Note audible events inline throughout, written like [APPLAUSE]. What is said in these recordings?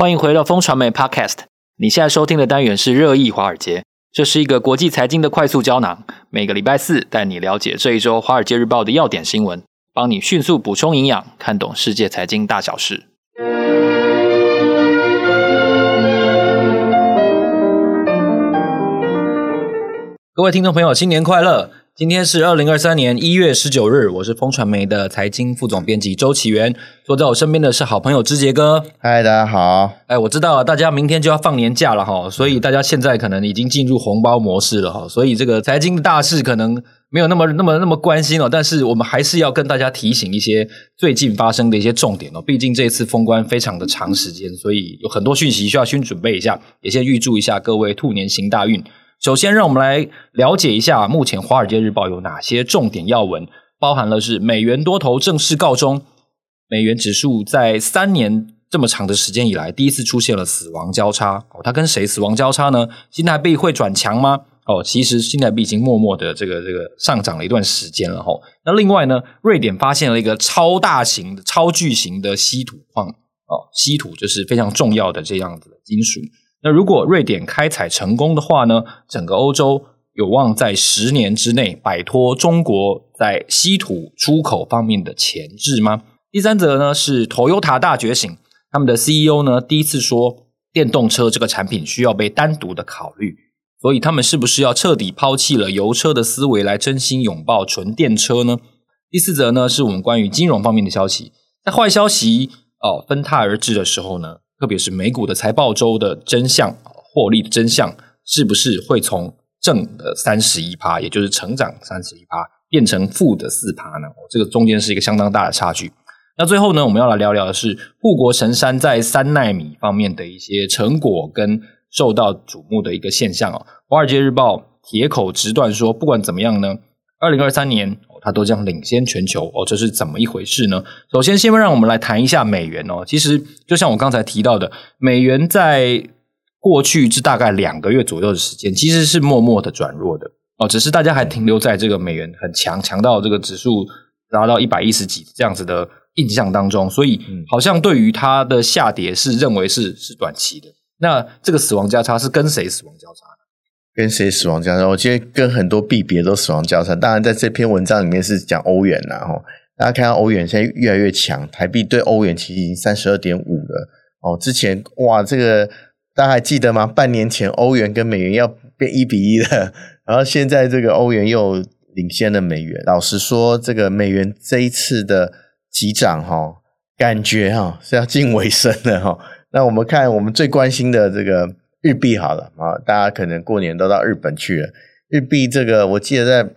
欢迎回到风传媒 Podcast。你现在收听的单元是热议华尔街，这是一个国际财经的快速胶囊。每个礼拜四带你了解这一周《华尔街日报》的要点新闻，帮你迅速补充营养，看懂世界财经大小事。各位听众朋友，新年快乐！今天是二零二三年一月十九日，我是风传媒的财经副总编辑周启源，坐在我身边的是好朋友之杰哥。嗨，大家好。哎，我知道大家明天就要放年假了哈，所以大家现在可能已经进入红包模式了哈，所以这个财经的大事可能没有那么那么那么关心了。但是我们还是要跟大家提醒一些最近发生的一些重点哦，毕竟这次封关非常的长时间，所以有很多讯息需要先准备一下，也先预祝一下各位兔年行大运。首先，让我们来了解一下目前《华尔街日报》有哪些重点要闻，包含了是美元多头正式告终，美元指数在三年这么长的时间以来第一次出现了死亡交叉。哦，它跟谁死亡交叉呢？新台币会转强吗？哦，其实新台币已经默默的这个这个上涨了一段时间了。吼，那另外呢，瑞典发现了一个超大型、超巨型的稀土矿。哦，稀土就是非常重要的这样子的金属。那如果瑞典开采成功的话呢，整个欧洲有望在十年之内摆脱中国在稀土出口方面的钳制吗？第三则呢是 Toyota 大觉醒，他们的 CEO 呢第一次说电动车这个产品需要被单独的考虑，所以他们是不是要彻底抛弃了油车的思维，来真心拥抱纯电车呢？第四则呢是我们关于金融方面的消息，在坏消息哦分沓而至的时候呢。特别是美股的财报周的真相，获利的真相，是不是会从正的三十一趴，也就是成长三十一趴，变成负的四趴呢？这个中间是一个相当大的差距。那最后呢，我们要来聊聊的是护国神山在三纳米方面的一些成果跟受到瞩目的一个现象哦。华尔街日报铁口直断说，不管怎么样呢，二零二三年。它都将领先全球哦，这是怎么一回事呢？首先，先让我们来谈一下美元哦。其实，就像我刚才提到的，美元在过去这大概两个月左右的时间，其实是默默的转弱的哦。只是大家还停留在这个美元很强，强到这个指数达到一百一十几这样子的印象当中，所以好像对于它的下跌是认为是是短期的。那这个死亡交叉是跟谁死亡交叉？跟谁死亡交叉？我今天跟很多币别都死亡交叉。当然，在这篇文章里面是讲欧元啦，哈。大家看到欧元现在越来越强，台币对欧元其实已经三十二点五了。哦，之前哇，这个大家还记得吗？半年前欧元跟美元要变一比一的，然后现在这个欧元又领先了美元。老实说，这个美元这一次的急涨，哈，感觉哈是要近尾声了，哈。那我们看我们最关心的这个。日币好了啊，大家可能过年都到日本去了。日币这个，我记得在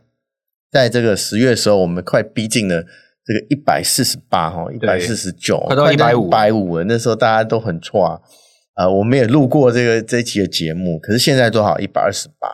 在这个十月的时候，我们快逼近了这个一百四十八哈，一百四十九，快到一百五，一百五了。那时候大家都很错啊，呃，我们也录过这个这一期的节目。可是现在多少？一百二十八。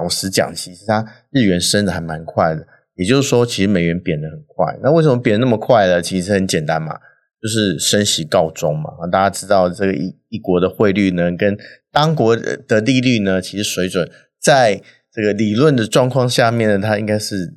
老实讲，其实它日元升的还蛮快的，也就是说，其实美元贬的很快。那为什么贬那么快呢？其实很简单嘛。就是升息告终嘛，大家知道这个一一国的汇率呢，跟当国的利率呢，其实水准在这个理论的状况下面呢，它应该是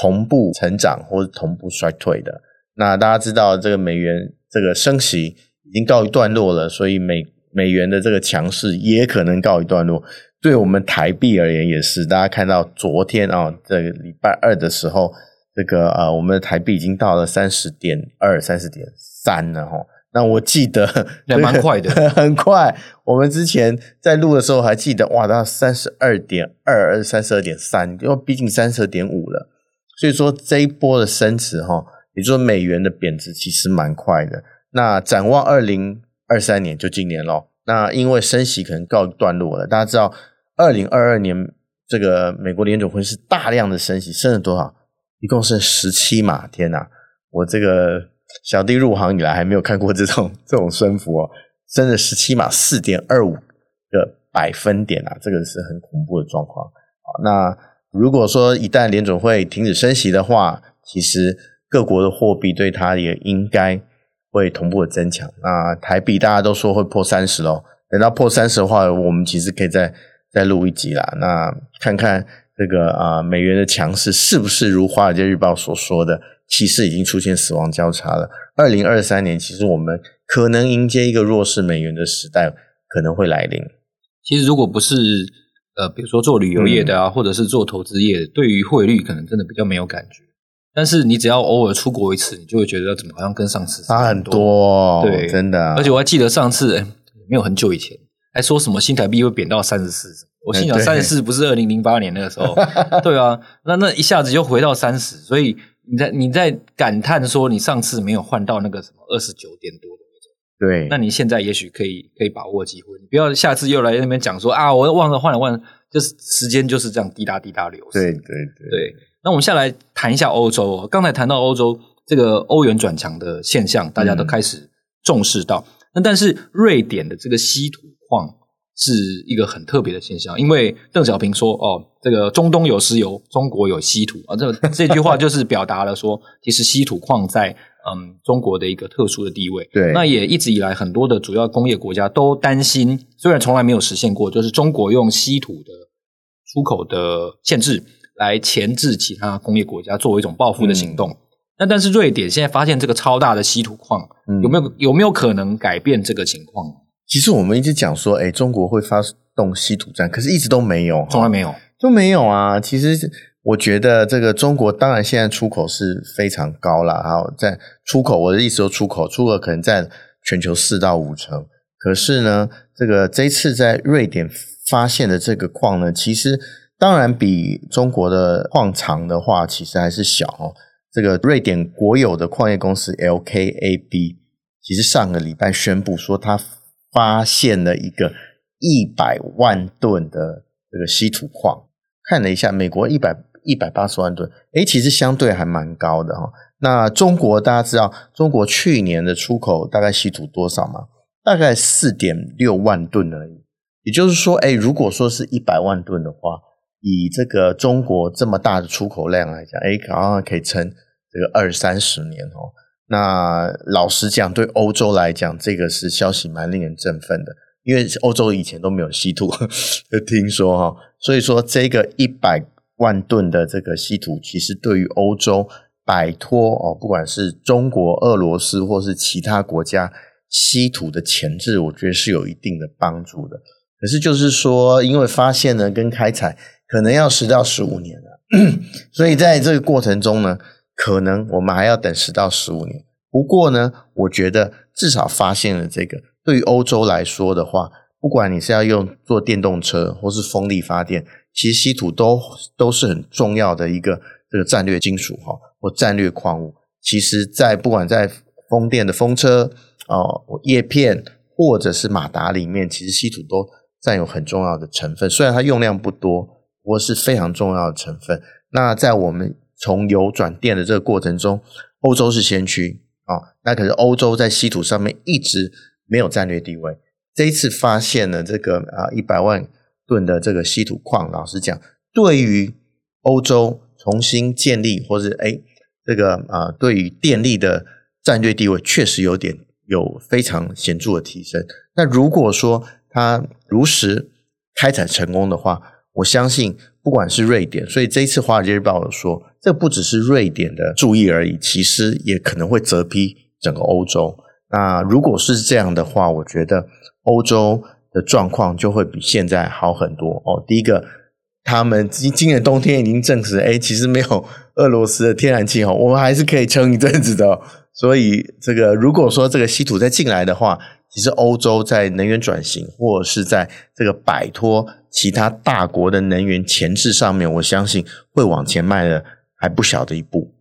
同步成长或者同步衰退的。那大家知道这个美元这个升息已经告一段落了，所以美美元的这个强势也可能告一段落。对我们台币而言也是，大家看到昨天啊，这个礼拜二的时候。这个呃，我们的台币已经到了三十点二、三十点三了哈。那我记得 [LAUGHS] 也蛮快的，[LAUGHS] 很快。我们之前在录的时候还记得，哇，到三十二点二、三十二点三，因为毕竟三十二点五了。所以说这一波的升值哈，也就是说美元的贬值其实蛮快的。那展望二零二三年，就今年咯。那因为升息可能告一段落了，大家知道，二零二二年这个美国联准会是大量的升息，升了多少？一共是十七嘛，天哪！我这个小弟入行以来还没有看过这种这种升幅哦，升了十七码，四点二五个百分点啊，这个是很恐怖的状况。好，那如果说一旦联准会停止升息的话，其实各国的货币对它也应该会同步的增强。那台币大家都说会破三十咯，等到破三十的话，我们其实可以再再录一集啦。那看看。这个啊，美元的强势是不是如《华尔街日报》所说的，气势已经出现死亡交叉了。二零二三年，其实我们可能迎接一个弱势美元的时代可能会来临。其实，如果不是呃，比如说做旅游业的啊，嗯、或者是做投资业的，对于汇率可能真的比较没有感觉。但是你只要偶尔出国一次，你就会觉得怎么好像跟上次差很多，对，真的。而且我还记得上次，哎，没有很久以前，还说什么新台币会贬到三十四，我心想三十四不是二零零八年那个时候，[LAUGHS] 对啊，那那一下子就回到三十，所以你在你在感叹说你上次没有换到那个什么二十九点多的那种，对，那你现在也许可以可以把握机会，你不要下次又来那边讲说啊，我忘了换了换了，就是时间就是这样滴答滴答流，对对对对。那我们下来谈一下欧洲。刚才谈到欧洲这个欧元转强的现象，大家都开始重视到。那但是瑞典的这个稀土矿是一个很特别的现象，因为邓小平说：“哦，这个中东有石油，中国有稀土啊。”这这句话就是表达了说，[LAUGHS] 其实稀土矿在嗯中国的一个特殊的地位。对，那也一直以来很多的主要工业国家都担心，虽然从来没有实现过，就是中国用稀土的出口的限制。来钳制其他工业国家，作为一种报复的行动。那、嗯、但是瑞典现在发现这个超大的稀土矿，嗯、有没有有没有可能改变这个情况？其实我们一直讲说，哎，中国会发动稀土战，可是一直都没有，从来没有，都没有啊。其实我觉得这个中国当然现在出口是非常高了，好，在出口，我的意思说出口，出口可能占全球四到五成。可是呢，这个这一次在瑞典发现的这个矿呢，其实。当然，比中国的矿场的话，其实还是小哦。这个瑞典国有的矿业公司 LKAB，其实上个礼拜宣布说，他发现了一个一百万吨的这个稀土矿。看了一下，美国一百一百八十万吨，诶，其实相对还蛮高的哈。那中国大家知道，中国去年的出口大概稀土多少吗？大概四点六万吨而已。也就是说，诶，如果说是一百万吨的话，以这个中国这么大的出口量来讲，哎，好像可以撑这个二三十年哦。那老实讲，对欧洲来讲，这个是消息蛮令人振奋的，因为欧洲以前都没有稀土，[LAUGHS] 听说哈。所以说，这个一百万吨的这个稀土，其实对于欧洲摆脱哦，不管是中国、俄罗斯或是其他国家稀土的钳制，我觉得是有一定的帮助的。可是就是说，因为发现呢，跟开采。可能要十到十五年了，[COUGHS] 所以在这个过程中呢，可能我们还要等十到十五年。不过呢，我觉得至少发现了这个，对于欧洲来说的话，不管你是要用做电动车或是风力发电，其实稀土都都是很重要的一个这个战略金属哈，或战略矿物。其实，在不管在风电的风车哦、叶片或者是马达里面，其实稀土都占有很重要的成分，虽然它用量不多。不过是非常重要的成分。那在我们从油转电的这个过程中，欧洲是先驱啊、那可是欧洲在稀土上面一直没有战略地位。这一次发现了这个啊一百万吨的这个稀土矿，老实讲，对于欧洲重新建立或是哎这个啊对于电力的战略地位，确实有点有非常显著的提升。那如果说它如实开采成功的话，我相信，不管是瑞典，所以这一次《华尔街日报》有说，这不只是瑞典的注意而已，其实也可能会责批整个欧洲。那如果是这样的话，我觉得欧洲的状况就会比现在好很多哦。第一个，他们今今年冬天已经证实，哎，其实没有俄罗斯的天然气哦，我们还是可以撑一阵子的。所以，这个如果说这个稀土再进来的话，其实欧洲在能源转型或者是在这个摆脱其他大国的能源前置上面，我相信会往前迈的还不小的一步。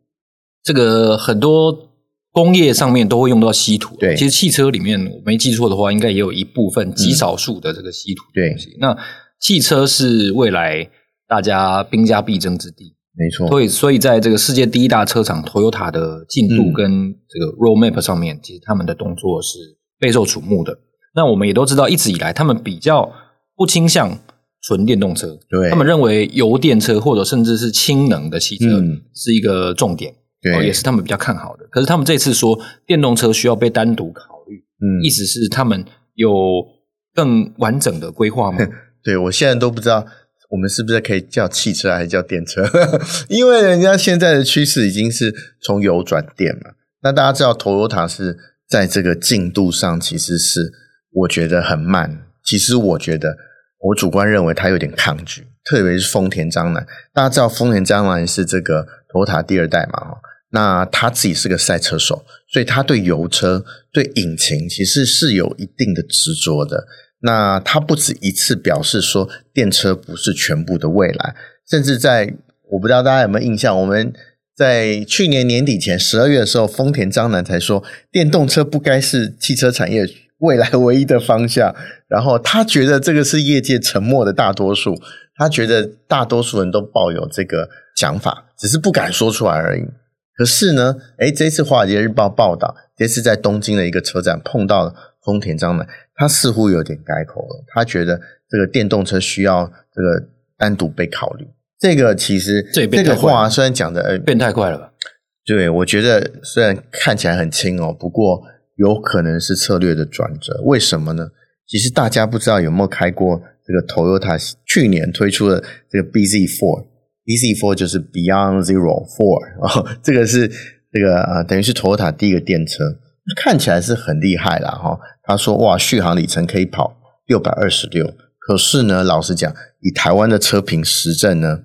这个很多工业上面都会用到稀土，对，其实汽车里面我没记错的话，应该也有一部分极少数的这个稀土的东西。对，那汽车是未来大家兵家必争之地。没错，所以所以在这个世界第一大车厂 Toyota 的进度跟这个 Roadmap 上面，嗯、其实他们的动作是备受瞩目的。那我们也都知道，一直以来他们比较不倾向纯电动车，对，他们认为油电车或者甚至是氢能的汽车是一个重点，对、哦，也是他们比较看好的。可是他们这次说电动车需要被单独考虑，嗯，意思是他们有更完整的规划吗？[LAUGHS] 对，我现在都不知道。我们是不是可以叫汽车还是叫电车？[LAUGHS] 因为人家现在的趋势已经是从油转电嘛。那大家知道，Toyota 是在这个进度上其实是我觉得很慢。其实我觉得，我主观认为他有点抗拒，特别是丰田章男。大家知道，丰田章男是这个托塔第二代嘛？那他自己是个赛车手，所以他对油车、对引擎其实是有一定的执着的。那他不止一次表示说，电车不是全部的未来，甚至在我不知道大家有没有印象，我们在去年年底前十二月的时候，丰田章男才说，电动车不该是汽车产业未来唯一的方向。然后他觉得这个是业界沉默的大多数，他觉得大多数人都抱有这个想法，只是不敢说出来而已。可是呢，诶，这次《华尔街日报》报道，这次在东京的一个车展碰到了丰田章男。他似乎有点改口了，他觉得这个电动车需要这个单独被考虑。这个其实这个话虽然讲的呃变太快了吧？对，我觉得虽然看起来很轻哦，不过有可能是策略的转折。为什么呢？其实大家不知道有没有开过这个 Toyota 去年推出的这个 BZ Four，BZ Four 就是 Beyond Zero Four 啊，这个是这个啊，等于是 Toyota 第一个电车，看起来是很厉害啦哈。他说：“哇，续航里程可以跑六百二十六。可是呢，老实讲，以台湾的车评实证呢，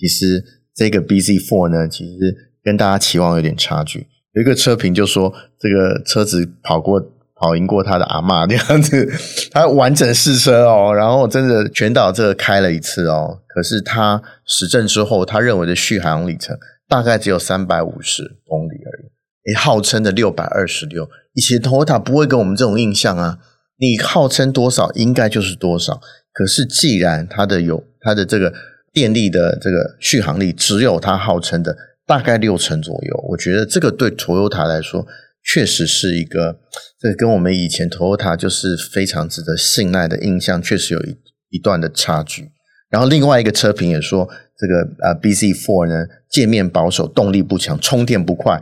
其实这个 BZ Four 呢，其实跟大家期望有点差距。有一个车评就说，这个车子跑过跑赢过他的阿嬷这样子，他完整试车哦，然后真的全岛这个开了一次哦。可是他实证之后，他认为的续航里程大概只有三百五十公里而已，诶，号称的六百二十六。”以前 Toyota 不会给我们这种印象啊，你号称多少应该就是多少。可是既然它的有它的这个电力的这个续航力只有它号称的大概六成左右，我觉得这个对 Toyota 来说确实是一个，这跟我们以前 Toyota 就是非常值得信赖的印象确实有一一段的差距。然后另外一个车评也说，这个呃 BZ4 呢，界面保守，动力不强，充电不快。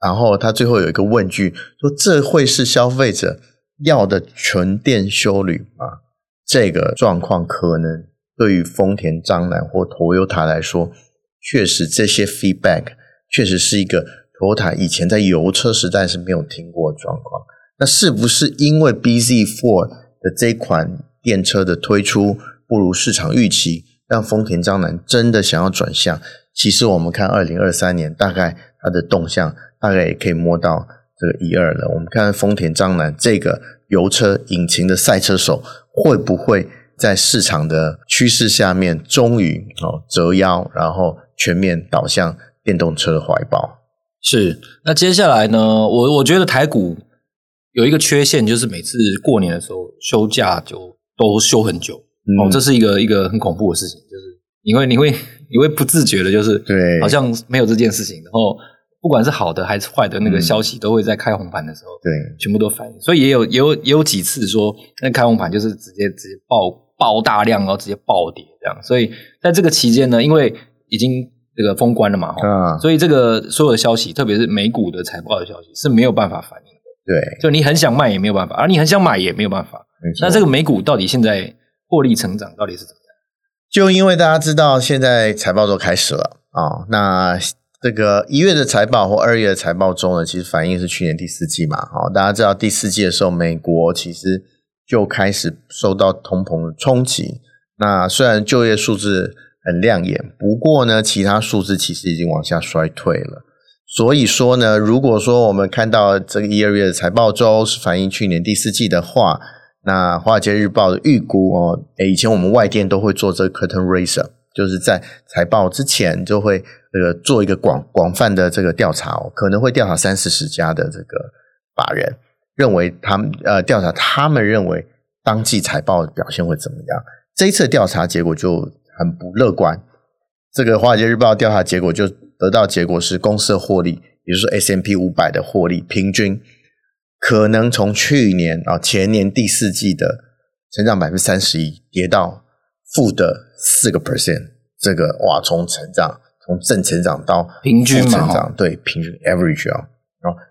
然后他最后有一个问句，说：“这会是消费者要的纯电休旅吗？”这个状况可能对于丰田章男或 Toyota 来说，确实这些 feedback 确实是一个 Toyota 以前在油车时代是没有听过的状况。那是不是因为 BZ4 的这款电车的推出不如市场预期，让丰田章男真的想要转向？其实我们看二零二三年大概它的动向。大概也可以摸到这个一二了。我们看看丰田章男这个油车引擎的赛车手，会不会在市场的趋势下面，终于哦折腰，然后全面倒向电动车的怀抱？是。那接下来呢？我我觉得台股有一个缺陷，就是每次过年的时候休假就都休很久。嗯、哦，这是一个一个很恐怖的事情，就是你会你会你会不自觉的，就是对，好像没有这件事情，然后。不管是好的还是坏的，那个消息都会在开红盘的时候，对，全部都反映。所以也有也有也有几次说，那开红盘就是直接直接爆爆大量，然后直接暴跌这样。所以在这个期间呢，因为已经这个封关了嘛，嗯，所以这个所有的消息，特别是美股的财报的消息是没有办法反映的。对，就你很想卖也没有办法，而你很想买也没有办法。那这个美股到底现在获利成长到底是怎么样？就因为大家知道现在财报都开始了啊，哦，那。这个一月的财报或二月的财报中呢，其实反映是去年第四季嘛。好，大家知道第四季的时候，美国其实就开始受到通膨的冲击。那虽然就业数字很亮眼，不过呢，其他数字其实已经往下衰退了。所以说呢，如果说我们看到这个一二月的财报周是反映去年第四季的话，那华尔街日报的预估哦，诶，以前我们外电都会做这个 curtain raiser，就是在财报之前就会。这个做一个广广泛的这个调查哦，可能会调查三四十家的这个法人，认为他们呃调查他们认为当季财报的表现会怎么样？这一次调查结果就很不乐观。这个华尔街日报调查结果就得到结果是，公司的获利，也就是说 S M P 五百的获利平均可能从去年啊前年第四季的成长百分之三十一，跌到负的四个 percent。这个哇，从成长。从正成长到平均成长，对平均 average 啊，哦，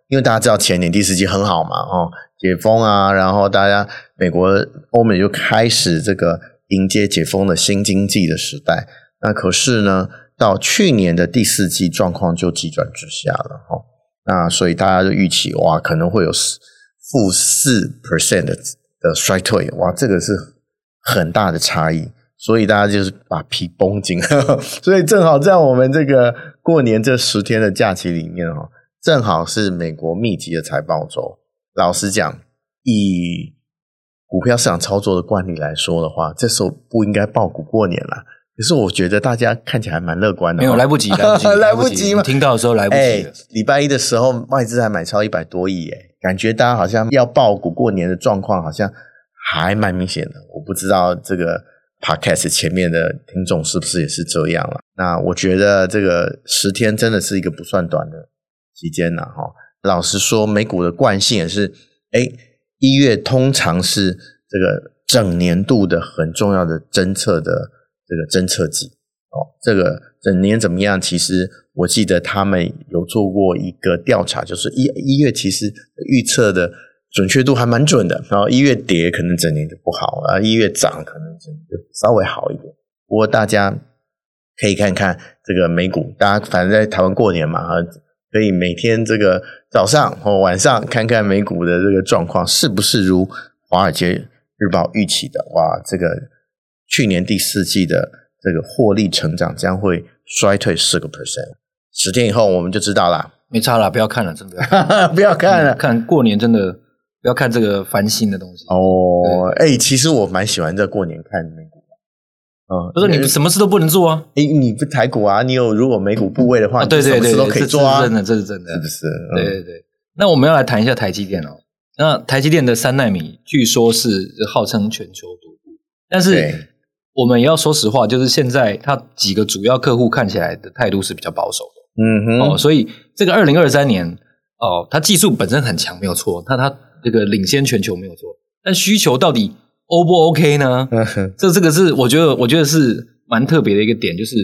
因为大家知道前年第四季很好嘛，哦，解封啊，然后大家美国欧美就开始这个迎接解封的新经济的时代。那可是呢，到去年的第四季状况就急转直下了哈。那所以大家就预期哇，可能会有负四 percent 的的衰退，哇，这个是很大的差异。所以大家就是把皮绷紧，[LAUGHS] 所以正好在我们这个过年这十天的假期里面哦，正好是美国密集的财报周。老实讲，以股票市场操作的惯例来说的话，这时候不应该爆股过年了。可是我觉得大家看起来蛮乐观的，没有来不及，来不及，[LAUGHS] 来不及吗？听到的时候来不及。哎，礼拜一的时候外资还买超一百多亿，哎，感觉大家好像要爆股过年的状况好像还蛮明显的。我不知道这个。Podcast 前面的听众是不是也是这样了？那我觉得这个十天真的是一个不算短的期间了哈。老实说，美股的惯性也是，哎，一月通常是这个整年度的很重要的侦测的这个侦测季哦。这个整年怎么样？其实我记得他们有做过一个调查，就是一一月其实预测的。准确度还蛮准的，然后一月跌可能整年就不好啊，一月涨可能整年就稍微好一点。不过大家可以看看这个美股，大家反正在台湾过年嘛，可以每天这个早上或晚上看看美股的这个状况是不是如华尔街日报预期的，哇，这个去年第四季的这个获利成长将会衰退四个 percent，十天以后我们就知道了。没差了，不要看了，真的 [LAUGHS] 不要看了，看过年真的。不要看这个烦心的东西哦。哎、欸，其实我蛮喜欢在过年看美股的。嗯，就是你什么事都不能做啊。哎、欸，你不台股啊？你有如果美股部位的话，对对对，都可以做啊。真的，这是真的，是不是？嗯、对对对。那我们要来谈一下台积电哦。那台积电的三纳米据说是号称全球独步，但是我们也要说实话，就是现在它几个主要客户看起来的态度是比较保守的。嗯哼。哦，所以这个二零二三年哦，它技术本身很强，没有错。它它。这个领先全球没有错，但需求到底 O 不 OK 呢？这这个是我觉得，我觉得是蛮特别的一个点，就是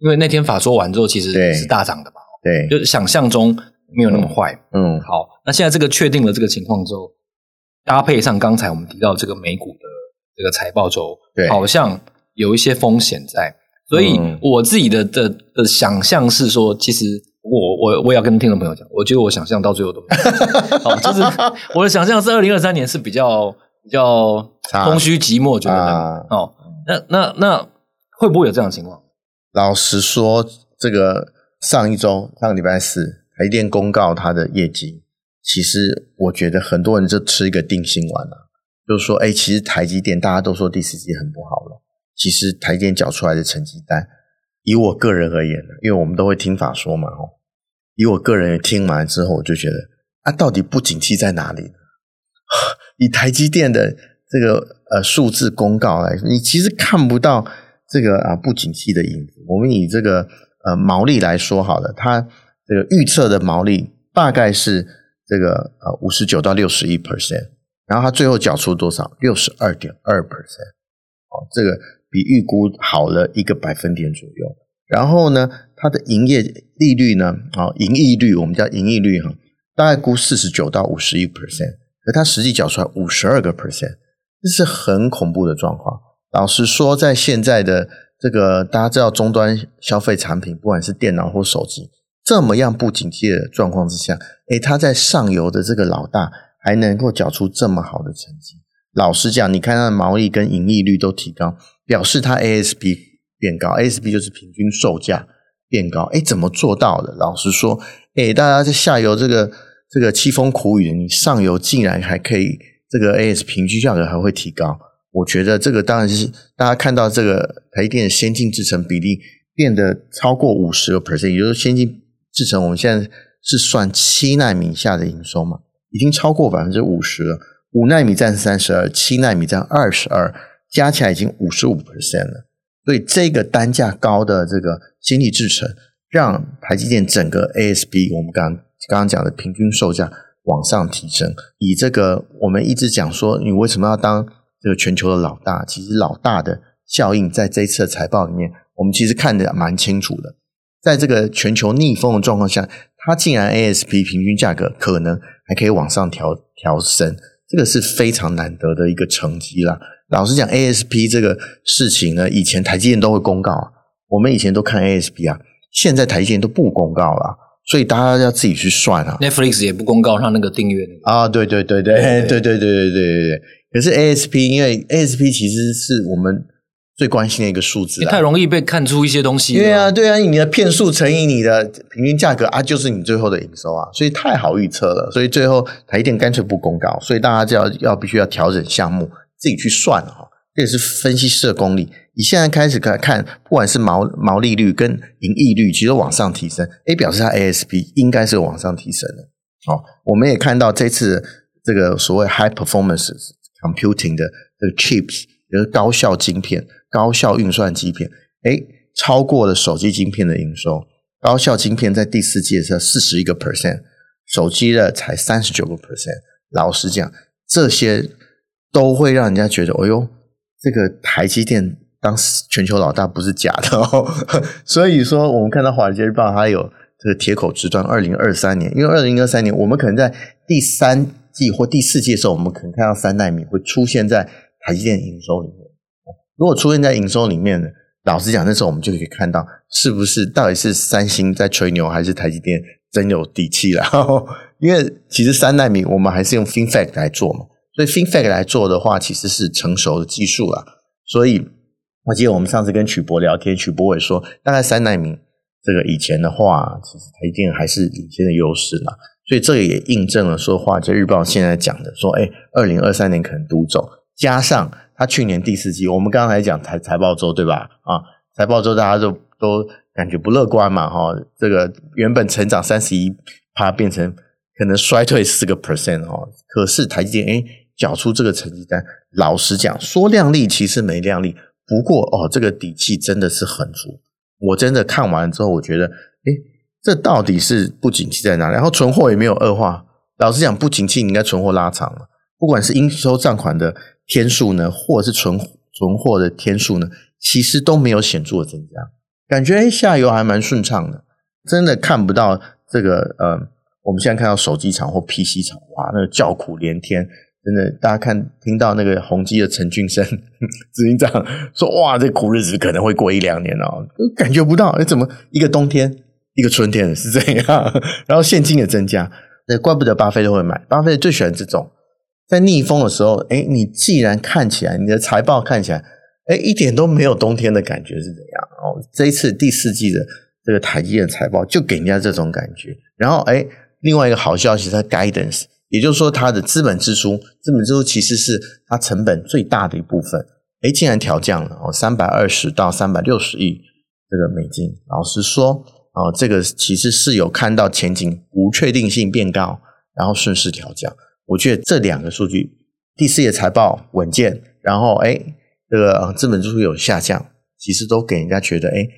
因为那天法说完之后，其实是大涨的嘛，对，就是想象中没有那么坏。嗯，嗯。好，那现在这个确定了这个情况之后，搭配上刚才我们提到这个美股的这个财报周，对，好像有一些风险在，所以我自己的的的想象是说，其实。我我我也要跟听众朋友讲，我觉得我想象到最后都没有，[LAUGHS] 好，就是我的想象是二零二三年是比较比较空虚寂寞，觉得哦，那那那会不会有这样的情况？老实说，这个上一周上个礼拜四，台积电公告它的业绩，其实我觉得很多人就吃一个定心丸了，就是说，哎，其实台积电大家都说第四季很不好了，其实台积电缴出来的成绩单，以我个人而言呢，因为我们都会听法说嘛，哦。以我个人听完之后，我就觉得啊，到底不景气在哪里呢？以台积电的这个呃数字公告来说，你其实看不到这个啊不景气的影子。我们以这个呃毛利来说好了，它这个预测的毛利大概是这个呃五十九到六十一 percent，然后它最后缴出多少？六十二点二 percent，哦，这个比预估好了一个百分点左右。然后呢，它的营业利率呢，啊，盈利率我们叫盈利率哈，大概估四十九到五十一 percent，可它实际缴出来五十二个 percent，这是很恐怖的状况。老实说，在现在的这个大家知道终端消费产品，不管是电脑或手机，这么样不景气的状况之下，诶，它在上游的这个老大还能够缴出这么好的成绩。老实讲，你看它的毛利跟盈利率都提高，表示它 ASP。变高，ASP 就是平均售价变高，哎，怎么做到的？老实说，哎，大家在下游这个这个凄风苦雨，你上游竟然还可以这个 A S 平均价格还会提高，我觉得这个当然是大家看到这个台积电先进制程比例变得超过五十个 percent，也就是先进制程我们现在是算七纳米下的营收嘛，已经超过百分之五十了，五纳米占三十二，七纳米占二十二，加起来已经五十五 percent 了。所以这个单价高的这个先进制程，让台积电整个 ASP，我们刚刚刚讲的平均售价往上提升。以这个我们一直讲说，你为什么要当这个全球的老大？其实老大的效应在这一次的财报里面，我们其实看得蛮清楚的。在这个全球逆风的状况下，它竟然 ASP 平均价格可能还可以往上调调升，这个是非常难得的一个成绩啦。老实讲，ASP 这个事情呢，以前台积电都会公告，我们以前都看 ASP 啊，现在台积电都不公告了，所以大家要自己去算啊。Netflix 也不公告它那个订阅啊，对对对对对 [LAUGHS] 对对对对对对。可是 ASP，因为 ASP 其实是我们。最关心的一个数字，太容易被看出一些东西。对啊，对啊，你的片数乘以你的平均价格啊，就是你最后的营收啊，所以太好预测了。所以最后台电干脆不公告，所以大家就要要必须要调整项目，自己去算哈。这也是分析师的功力。你现在开始看，看不管是毛毛利率跟盈利率，其实往上提升，诶，表示它 ASP 应该是往上提升的。好，我们也看到这次这个所谓 High Performance Computing 的这个 Chips，就是高效晶片。高效运算晶片，诶，超过了手机晶片的营收。高效晶片在第四季是四十一个 percent，手机的才三十九个 percent。老实讲，这些都会让人家觉得，哎呦，这个台积电当全球老大不是假的哦。[LAUGHS] 所以说，我们看到《华尔街日报》它有这个铁口直断，二零二三年，因为二零二三年我们可能在第三季或第四季的时候，我们可能看到三纳米会出现在台积电营收里面。如果出现在营收里面呢，老实讲，那时候我们就可以看到，是不是到底是三星在吹牛，还是台积电真有底气了？[LAUGHS] 因为其实三纳米我们还是用 FinFET 来做嘛，所以 FinFET 来做的话，其实是成熟的技术了。所以我记得我们上次跟曲博聊天，曲博也说，大概三奈米这个以前的话，其实台积电还是领先的优势嘛。所以这个也印证了说话，就日报现在讲的说，哎，二零二三年可能独走，加上。他去年第四季，我们刚才讲财财报周对吧？啊，财报周大家都都感觉不乐观嘛，哈，这个原本成长三十一趴变成可能衰退四个 percent 哦。可是台积电哎，缴出这个成绩单，老实讲，说靓丽其实没靓丽，不过哦，这个底气真的是很足。我真的看完之后，我觉得，哎，这到底是不景气在哪里？然后存货也没有恶化，老实讲，不景气你应该存货拉长了，不管是应收账款的。天数呢，或者是存存货的天数呢，其实都没有显著的增加，感觉诶下游还蛮顺畅的，真的看不到这个呃，我们现在看到手机厂或 PC 厂，哇，那个叫苦连天，真的，大家看听到那个宏基的陈俊生 [LAUGHS] 执行长说，哇，这苦日子可能会过一两年哦，感觉不到，诶怎么一个冬天一个春天是这样，然后现金也增加，那怪不得巴菲特会买，巴菲特最喜欢这种。在逆风的时候，哎，你既然看起来你的财报看起来，哎，一点都没有冬天的感觉是怎样？哦，这一次第四季的这个台积电财报就给人家这种感觉。然后，哎，另外一个好消息，它 guidance，也就是说它的资本支出，资本支出其实是它成本最大的一部分，哎，竟然调降了哦，三百二十到三百六十亿这个美金。老实说，哦，这个其实是有看到前景不确定性变高，然后顺势调降。我觉得这两个数据，第四页财报稳健，然后哎，这个资本支出有下降，其实都给人家觉得哎，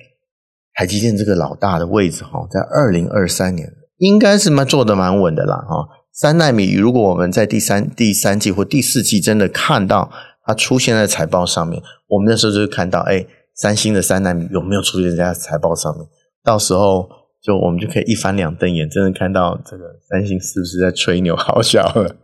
台积电这个老大的位置哈，在二零二三年应该是蛮做的蛮稳的啦哈。三纳米，如果我们在第三第三季或第四季真的看到它出现在财报上面，我们那时候就会看到哎，三星的三纳米有没有出现在财报上面，到时候。就我们就可以一翻两瞪眼，真的看到这个三星是不是在吹牛好笑了？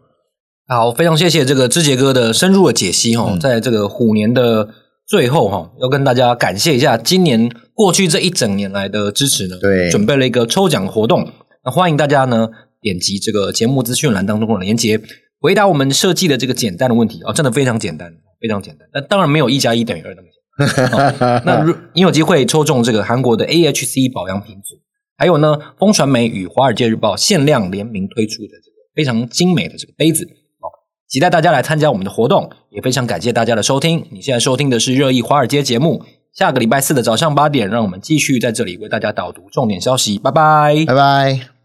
好，非常谢谢这个志杰哥的深入的解析哈，嗯、在这个虎年的最后哈，要跟大家感谢一下今年过去这一整年来的支持呢。对，准备了一个抽奖活动，那欢迎大家呢点击这个节目资讯栏当中的连接，回答我们设计的这个简单的问题哦，真的非常简单，非常简单。那当然没有一加一等于二那么简单。哦、那如 [LAUGHS] 你有机会抽中这个韩国的 AHC 保养品组。还有呢，风传媒与华尔街日报限量联名推出的这个非常精美的这个杯子哦，期待大家来参加我们的活动，也非常感谢大家的收听。你现在收听的是热议华尔街节目，下个礼拜四的早上八点，让我们继续在这里为大家导读重点消息。拜拜，拜拜。